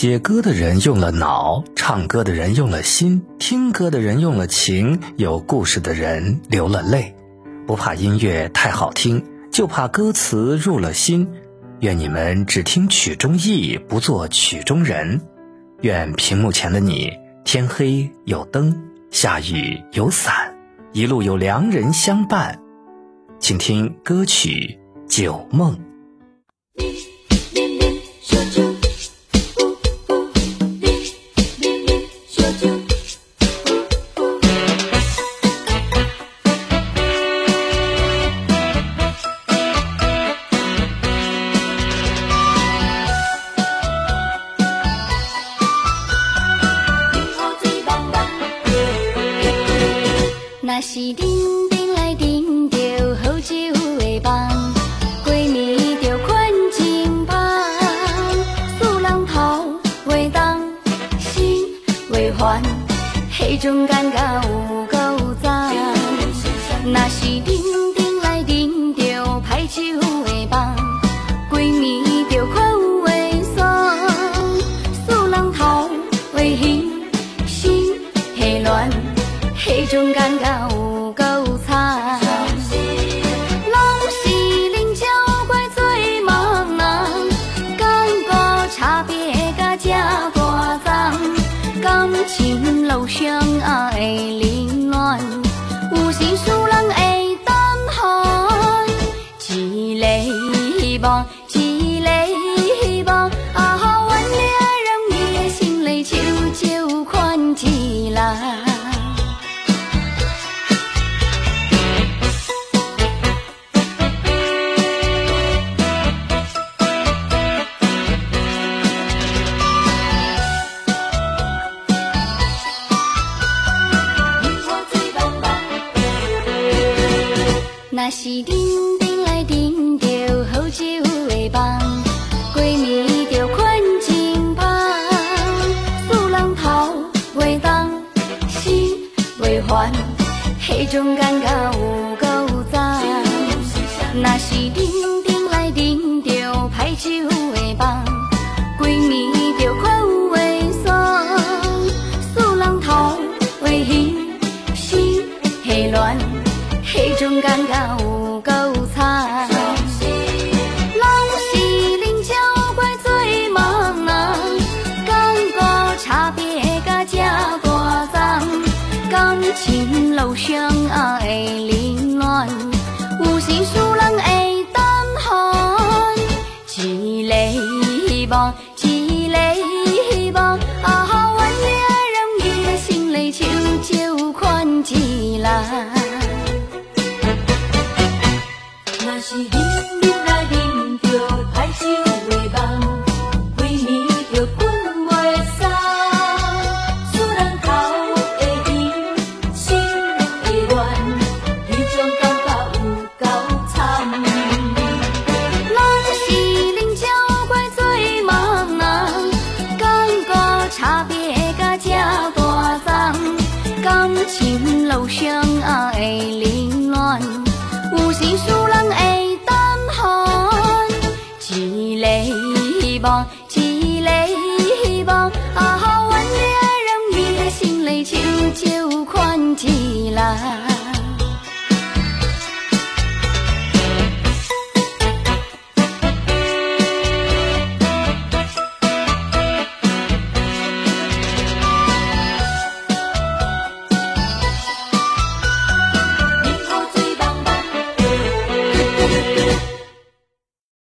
写歌的人用了脑，唱歌的人用了心，听歌的人用了情，有故事的人流了泪。不怕音乐太好听，就怕歌词入了心。愿你们只听曲中意，不做曲中人。愿屏幕前的你，天黑有灯，下雨有伞，一路有良人相伴。请听歌曲《酒梦》。是叮叮来叮着好酒的梦，闺蜜着困真香，四人头袂动，心袂烦，迄种感觉有够赞。若是叮叮来叮着歹酒的梦，闺蜜着看有袂爽，四人头袂兴，心会乱。迄种感觉情路上那是叮叮来叮着好酒的梦，闺蜜着困情芳，四人头袂动，心袂烦，迄种感觉有够赞。那是叮叮来叮着歹酒的梦，迄种感觉有够惨，拢是啉酒怪醉茫茫，感觉差别甲这大丛，感情路上啊哎是一个希望，啊，原来让伊的心里悄悄款起来。